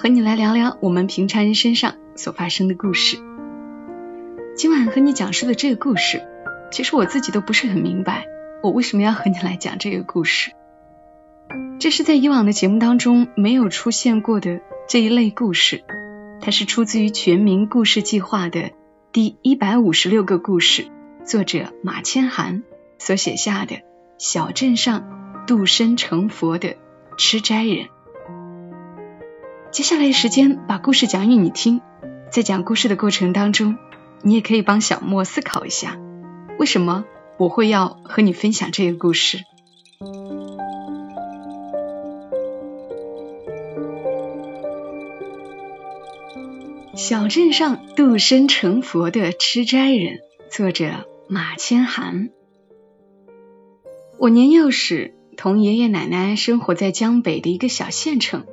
和你来聊聊我们平常人身上所发生的故事。今晚和你讲述的这个故事，其实我自己都不是很明白，我为什么要和你来讲这个故事。这是在以往的节目当中没有出现过的这一类故事，它是出自于全民故事计划的第一百五十六个故事，作者马千寒所写下的小镇上度生成佛的吃斋人。接下来的时间把故事讲给你听，在讲故事的过程当中，你也可以帮小莫思考一下，为什么我会要和你分享这个故事。小镇上度身成佛的吃斋人，作者马千寒。我年幼时，同爷爷奶奶生活在江北的一个小县城，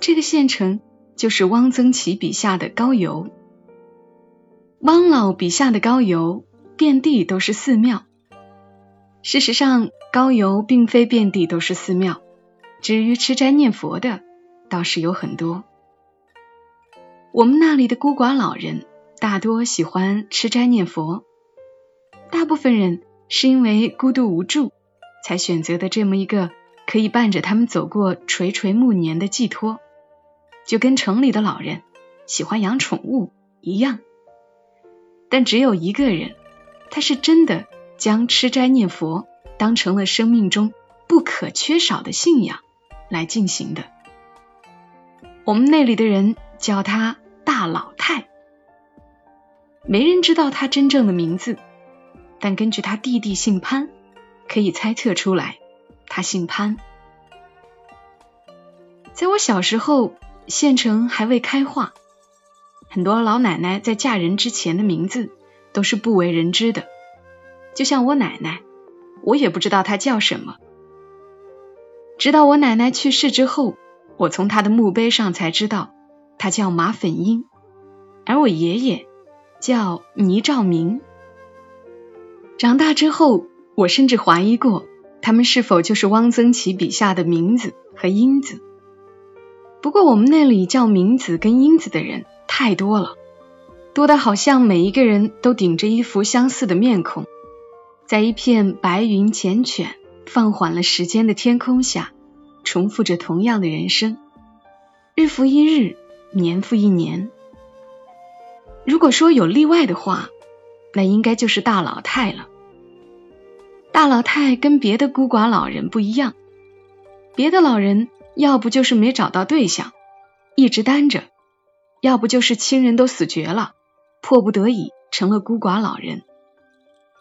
这个县城就是汪曾祺笔下的高邮。汪老笔下的高邮，遍地都是寺庙。事实上，高邮并非遍地都是寺庙，至于吃斋念佛的，倒是有很多。我们那里的孤寡老人大多喜欢吃斋念佛，大部分人是因为孤独无助，才选择的这么一个可以伴着他们走过垂垂暮年的寄托，就跟城里的老人喜欢养宠物一样。但只有一个人，他是真的将吃斋念佛当成了生命中不可缺少的信仰来进行的。我们那里的人叫他大老太，没人知道他真正的名字，但根据他弟弟姓潘，可以猜测出来，他姓潘。在我小时候，县城还未开化，很多老奶奶在嫁人之前的名字都是不为人知的，就像我奶奶，我也不知道她叫什么，直到我奶奶去世之后。我从她的墓碑上才知道，她叫马粉英，而我爷爷叫倪兆明。长大之后，我甚至怀疑过，他们是否就是汪曾祺笔下的名字和英子。不过我们那里叫明子跟英子的人太多了，多的好像每一个人都顶着一副相似的面孔，在一片白云缱绻、放缓了时间的天空下。重复着同样的人生，日复一日，年复一年。如果说有例外的话，那应该就是大老太了。大老太跟别的孤寡老人不一样，别的老人要不就是没找到对象，一直单着；要不就是亲人都死绝了，迫不得已成了孤寡老人。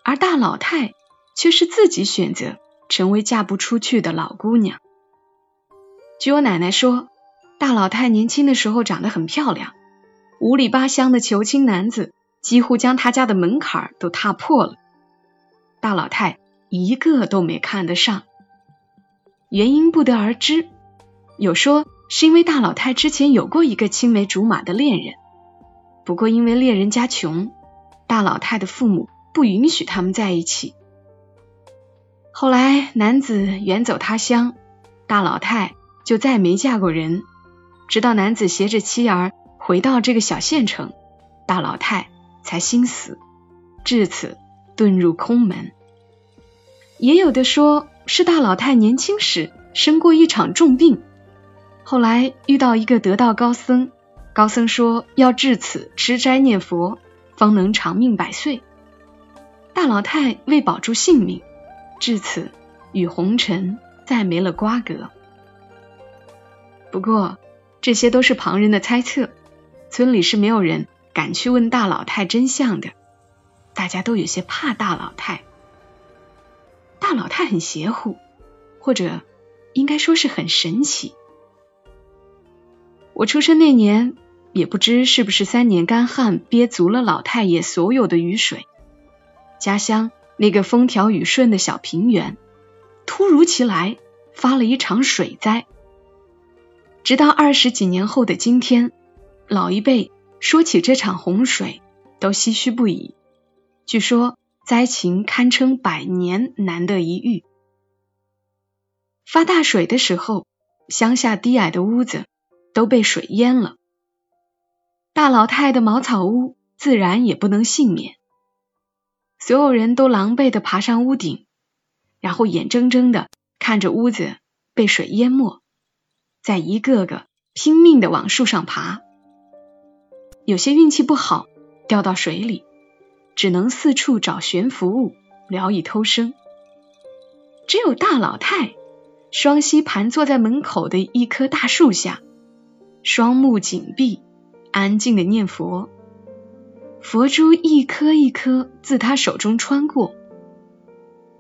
而大老太却是自己选择成为嫁不出去的老姑娘。据我奶奶说，大老太年轻的时候长得很漂亮，五里八乡的求亲男子几乎将她家的门槛都踏破了，大老太一个都没看得上。原因不得而知，有说是因为大老太之前有过一个青梅竹马的恋人，不过因为恋人家穷，大老太的父母不允许他们在一起。后来男子远走他乡，大老太。就再没嫁过人，直到男子携着妻儿回到这个小县城，大老太才心死，至此遁入空门。也有的说是大老太年轻时生过一场重病，后来遇到一个得道高僧，高僧说要至此吃斋念佛，方能长命百岁。大老太为保住性命，至此与红尘再没了瓜葛。不过，这些都是旁人的猜测，村里是没有人敢去问大老太真相的。大家都有些怕大老太。大老太很邪乎，或者应该说是很神奇。我出生那年，也不知是不是三年干旱憋足了老太爷所有的雨水，家乡那个风调雨顺的小平原，突如其来发了一场水灾。直到二十几年后的今天，老一辈说起这场洪水，都唏嘘不已。据说灾情堪称百年难得一遇。发大水的时候，乡下低矮的屋子都被水淹了，大老太的茅草屋自然也不能幸免。所有人都狼狈的爬上屋顶，然后眼睁睁的看着屋子被水淹没，再一个个拼命的往树上爬。有些运气不好，掉到水里。只能四处找悬浮物，聊以偷生。只有大老太双膝盘坐在门口的一棵大树下，双目紧闭，安静的念佛。佛珠一颗一颗自他手中穿过，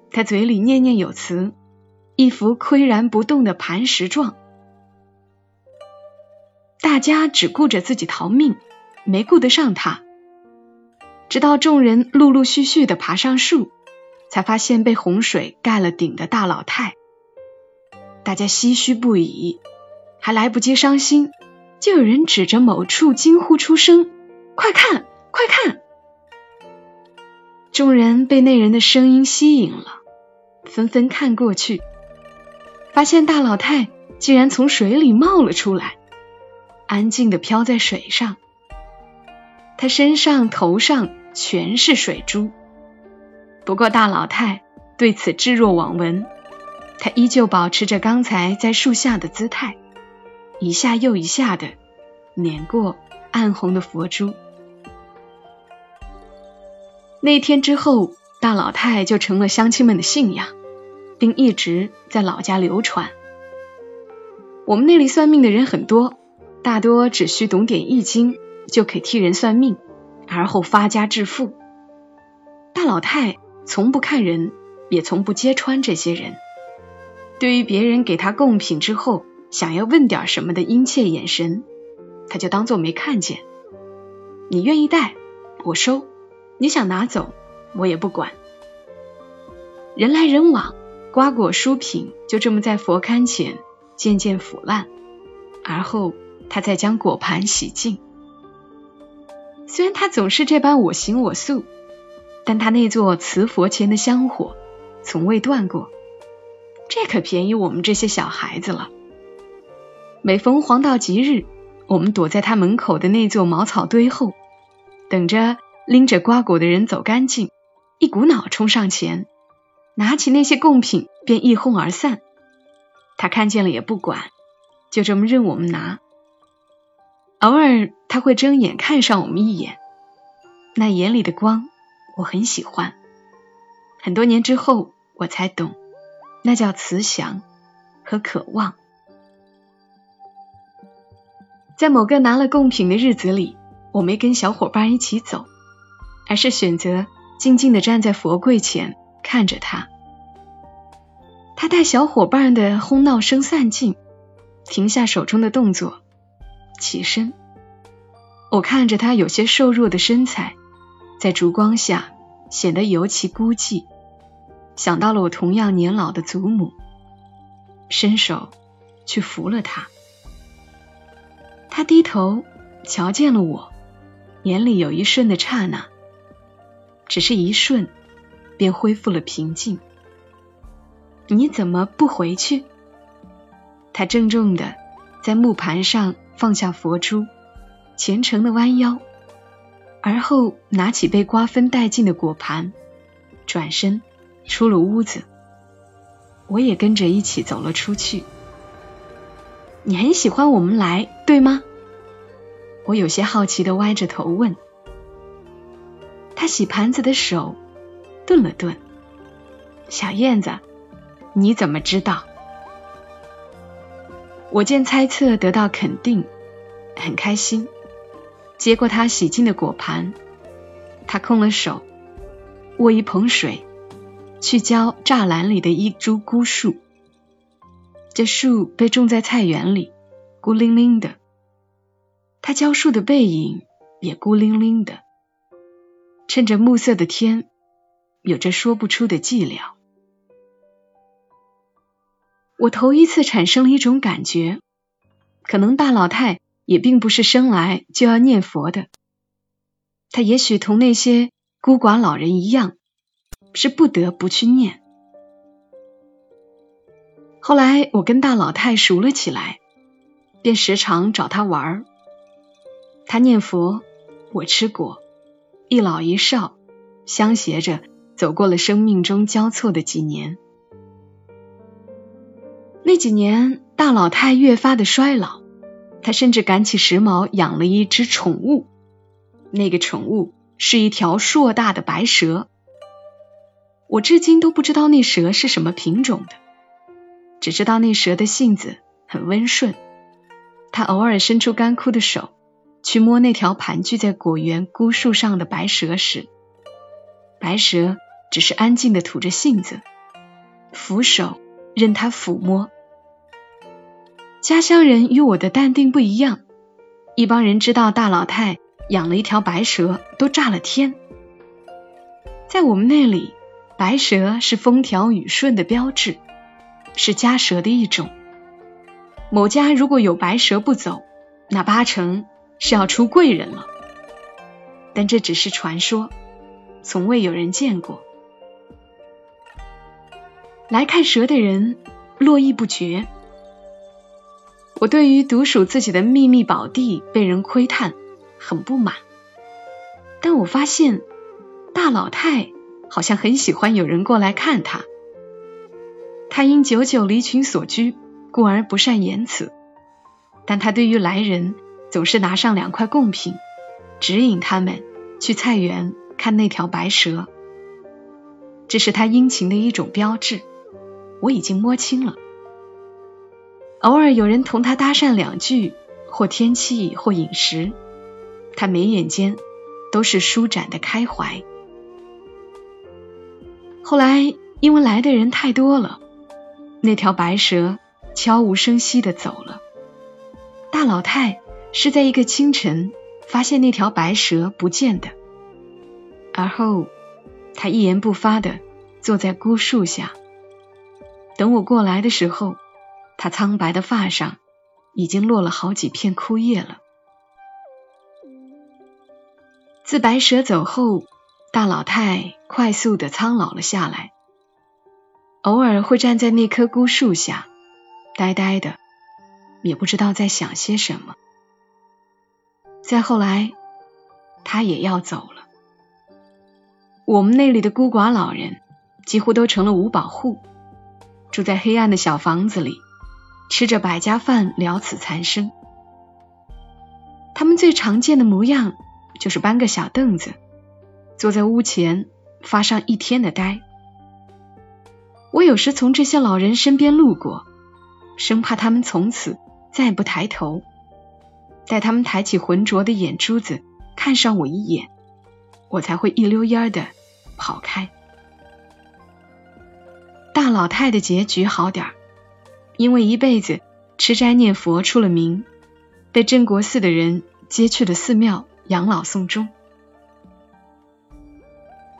他嘴里念念有词，一副岿然不动的磐石状。大家只顾着自己逃命，没顾得上他。直到众人陆陆续续的爬上树，才发现被洪水盖了顶的大老太。大家唏嘘不已，还来不及伤心，就有人指着某处惊呼出声：“快看，快看！”众人被那人的声音吸引了，纷纷看过去，发现大老太竟然从水里冒了出来，安静的飘在水上。她身上、头上全是水珠，不过大老太对此置若罔闻。她依旧保持着刚才在树下的姿态，一下又一下的碾过暗红的佛珠。那天之后，大老太就成了乡亲们的信仰，并一直在老家流传。我们那里算命的人很多，大多只需懂点易经。就可以替人算命，而后发家致富。大老太从不看人，也从不揭穿这些人。对于别人给他贡品之后，想要问点什么的殷切眼神，他就当做没看见。你愿意带，我收；你想拿走，我也不管。人来人往，瓜果蔬品就这么在佛龛前渐渐腐烂，而后他再将果盘洗净。虽然他总是这般我行我素，但他那座瓷佛前的香火从未断过，这可便宜我们这些小孩子了。每逢黄道吉日，我们躲在他门口的那座茅草堆后，等着拎着瓜果的人走干净，一股脑冲上前，拿起那些贡品便一哄而散。他看见了也不管，就这么任我们拿。偶尔他会睁眼看上我们一眼，那眼里的光我很喜欢。很多年之后我才懂，那叫慈祥和渴望。在某个拿了贡品的日子里，我没跟小伙伴一起走，而是选择静静的站在佛柜前看着他。他待小伙伴的哄闹声散尽，停下手中的动作。起身，我看着他有些瘦弱的身材，在烛光下显得尤其孤寂，想到了我同样年老的祖母，伸手去扶了他。他低头瞧见了我，眼里有一瞬的刹那，只是一瞬，便恢复了平静。你怎么不回去？他郑重的在木盘上。放下佛珠，虔诚的弯腰，而后拿起被瓜分殆尽的果盘，转身出了屋子。我也跟着一起走了出去。你很喜欢我们来，对吗？我有些好奇的歪着头问。他洗盘子的手顿了顿。小燕子，你怎么知道？我见猜测得到肯定，很开心。接过他洗净的果盘，他空了手，握一捧水，去浇栅栏里的一株孤树。这树被种在菜园里，孤零零的，他教书的背影也孤零零的，趁着暮色的天，有着说不出的寂寥。我头一次产生了一种感觉，可能大老太也并不是生来就要念佛的，他也许同那些孤寡老人一样，是不得不去念。后来我跟大老太熟了起来，便时常找他玩儿。他念佛，我吃果，一老一少相携着走过了生命中交错的几年。那几年，大老太越发的衰老，她甚至赶起时髦，养了一只宠物。那个宠物是一条硕大的白蛇。我至今都不知道那蛇是什么品种的，只知道那蛇的性子很温顺。它偶尔伸出干枯的手去摸那条盘踞在果园孤树上的白蛇时，白蛇只是安静的吐着信子，俯首任它抚摸。家乡人与我的淡定不一样，一帮人知道大老太养了一条白蛇，都炸了天。在我们那里，白蛇是风调雨顺的标志，是家蛇的一种。某家如果有白蛇不走，那八成是要出贵人了。但这只是传说，从未有人见过。来看蛇的人络绎不绝。我对于独属自己的秘密宝地被人窥探很不满，但我发现大老太好像很喜欢有人过来看她。她因久久离群所居，故而不善言辞，但她对于来人总是拿上两块贡品，指引他们去菜园看那条白蛇。这是他殷勤的一种标志，我已经摸清了。偶尔有人同他搭讪两句，或天气，或饮食，他眉眼间都是舒展的开怀。后来因为来的人太多了，那条白蛇悄无声息的走了。大老太是在一个清晨发现那条白蛇不见的，而后他一言不发的坐在孤树下，等我过来的时候。他苍白的发上已经落了好几片枯叶了。自白蛇走后，大老太快速的苍老了下来，偶尔会站在那棵孤树下，呆呆的，也不知道在想些什么。再后来，他也要走了。我们那里的孤寡老人几乎都成了五保户，住在黑暗的小房子里。吃着百家饭，了此残生。他们最常见的模样就是搬个小凳子，坐在屋前发上一天的呆。我有时从这些老人身边路过，生怕他们从此再不抬头，待他们抬起浑浊的眼珠子看上我一眼，我才会一溜烟儿的跑开。大老太的结局好点儿。因为一辈子吃斋念佛出了名，被镇国寺的人接去了寺庙养老送终。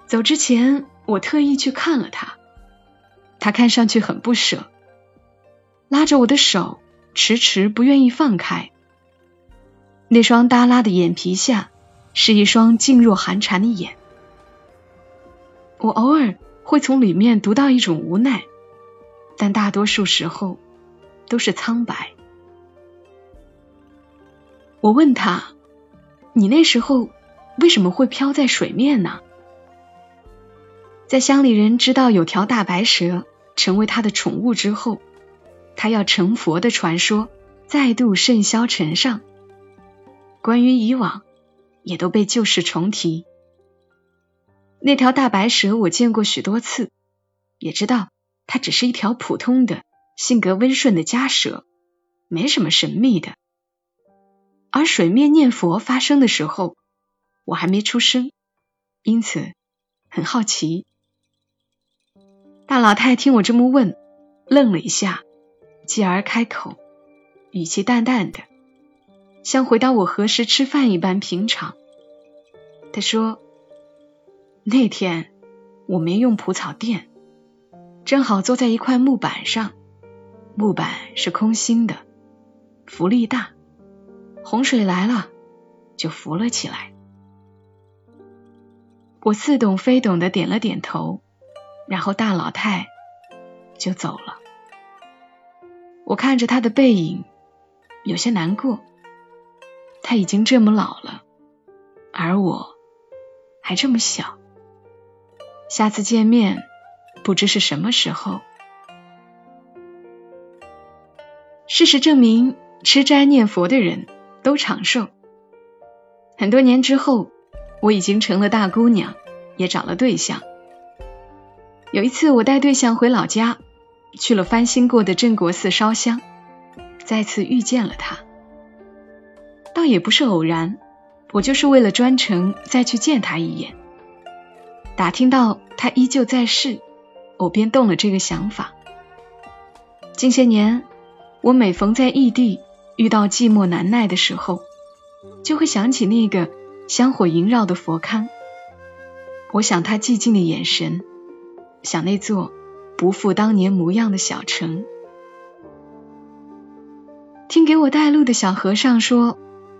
走之前，我特意去看了他，他看上去很不舍，拉着我的手，迟迟不愿意放开。那双耷拉的眼皮下，是一双静若寒蝉的眼。我偶尔会从里面读到一种无奈，但大多数时候。都是苍白。我问他：“你那时候为什么会漂在水面呢？”在乡里人知道有条大白蛇成为他的宠物之后，他要成佛的传说再度甚嚣尘上。关于以往，也都被旧事重提。那条大白蛇我见过许多次，也知道它只是一条普通的。性格温顺的家蛇，没什么神秘的。而水面念佛发生的时候，我还没出生，因此很好奇。大老太听我这么问，愣了一下，继而开口，语气淡淡的：“像回到我何时吃饭一般平常。他说：“那天我没用蒲草垫，正好坐在一块木板上，木板是空心的，浮力大，洪水来了就浮了起来。”我似懂非懂的点了点头，然后大老太就走了。我看着他的背影，有些难过。他已经这么老了，而我还这么小。下次见面，不知是什么时候。事实证明，吃斋念佛的人都长寿。很多年之后。我已经成了大姑娘，也找了对象。有一次，我带对象回老家，去了翻新过的镇国寺烧香，再次遇见了他。倒也不是偶然，我就是为了专程再去见他一眼。打听到他依旧在世，我便动了这个想法。近些年，我每逢在异地遇到寂寞难耐的时候，就会想起那个。香火萦绕的佛龛，我想他寂静的眼神，想那座不复当年模样的小城。听给我带路的小和尚说，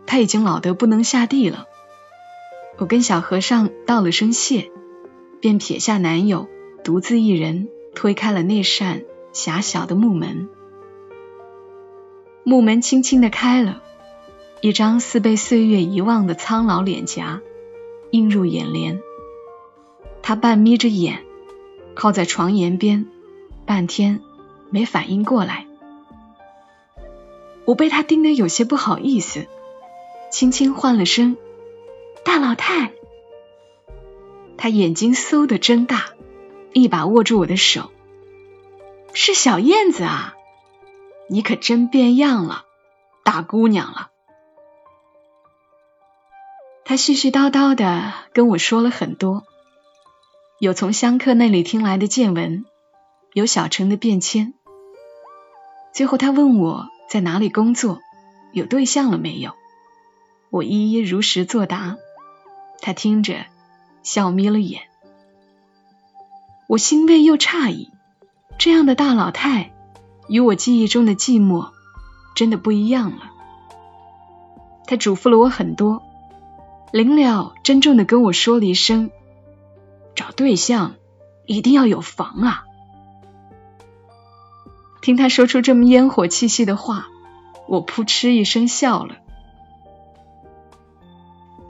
他已经老得不能下地了。我跟小和尚道了声谢，便撇下男友，独自一人推开了那扇狭小的木门。木门轻轻的开了。一张似被岁月遗忘的苍老脸颊映入眼帘，他半眯着眼，靠在床沿边，半天没反应过来。我被他盯得有些不好意思，轻轻唤了声“大老太”，他眼睛嗖的睁大，一把握住我的手：“是小燕子啊，你可真变样了，大姑娘了。”他絮絮叨叨的跟我说了很多，有从香客那里听来的见闻，有小城的变迁。最后他问我在哪里工作，有对象了没有？我一一如实作答。他听着笑眯了眼，我欣慰又诧异，这样的大老太与我记忆中的寂寞真的不一样了。他嘱咐了我很多。临了，郑重的跟我说了一声：“找对象一定要有房啊！”听他说出这么烟火气息的话，我扑哧一声笑了。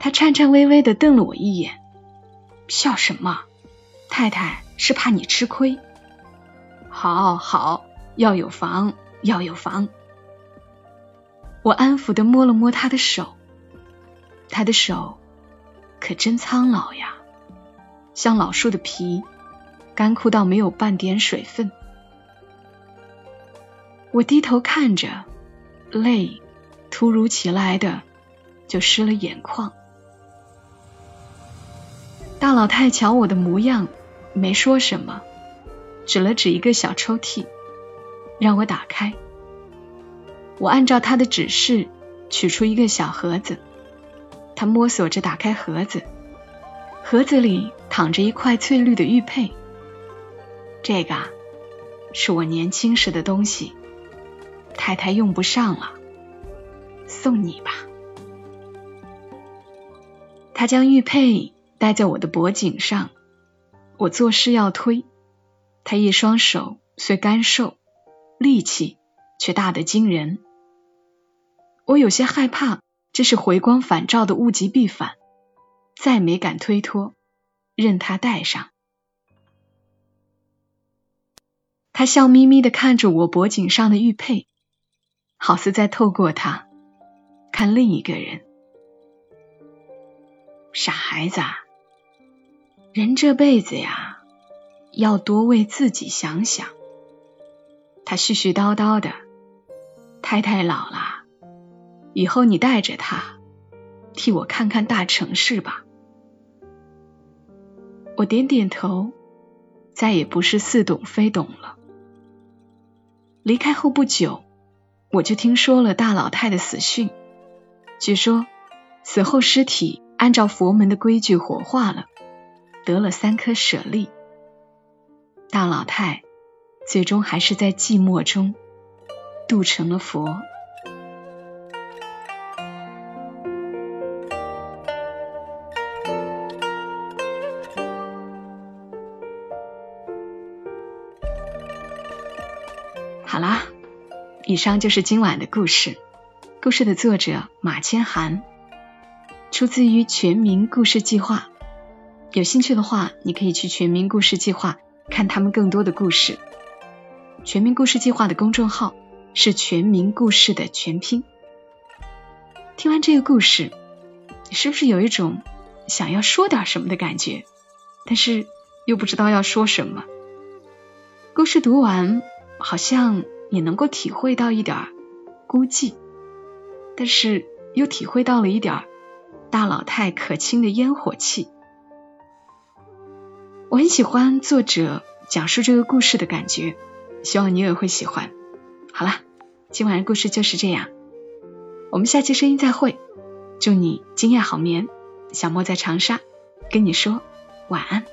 他颤颤巍巍的瞪了我一眼：“笑什么？太太是怕你吃亏。好好，要有房，要有房。”我安抚的摸了摸他的手。他的手可真苍老呀，像老树的皮，干枯到没有半点水分。我低头看着，泪突如其来的就湿了眼眶。大老太瞧我的模样，没说什么，指了指一个小抽屉，让我打开。我按照他的指示，取出一个小盒子。他摸索着打开盒子，盒子里躺着一块翠绿的玉佩。这个是我年轻时的东西，太太用不上了，送你吧。他将玉佩戴在我的脖颈上，我做事要推，他一双手虽干瘦，力气却大得惊人。我有些害怕。这是回光返照的物极必反，再没敢推脱，任他戴上。他笑眯眯的看着我脖颈上的玉佩，好似在透过它看另一个人。傻孩子，人这辈子呀，要多为自己想想。他絮絮叨叨的，太太老了。以后你带着他，替我看看大城市吧。我点点头，再也不是似懂非懂了。离开后不久，我就听说了大老太的死讯。据说死后尸体按照佛门的规矩火化了，得了三颗舍利。大老太最终还是在寂寞中度成了佛。好啦，以上就是今晚的故事。故事的作者马千寒，出自于全民故事计划。有兴趣的话，你可以去全民故事计划。看他们更多的故事。全民故事计划的公众号是全民故事的全拼。听完这个故事，你是不是有一种想要说点什么的感觉？但是又不知道要说什么。故事读完，好像也能够体会到一点孤寂，但是又体会到了一点大老太可亲的烟火气。我很喜欢作者讲述这个故事的感觉，希望你也会喜欢。好啦，今晚的故事就是这样，我们下期声音再会。祝你今夜好眠，小莫在长沙跟你说晚安。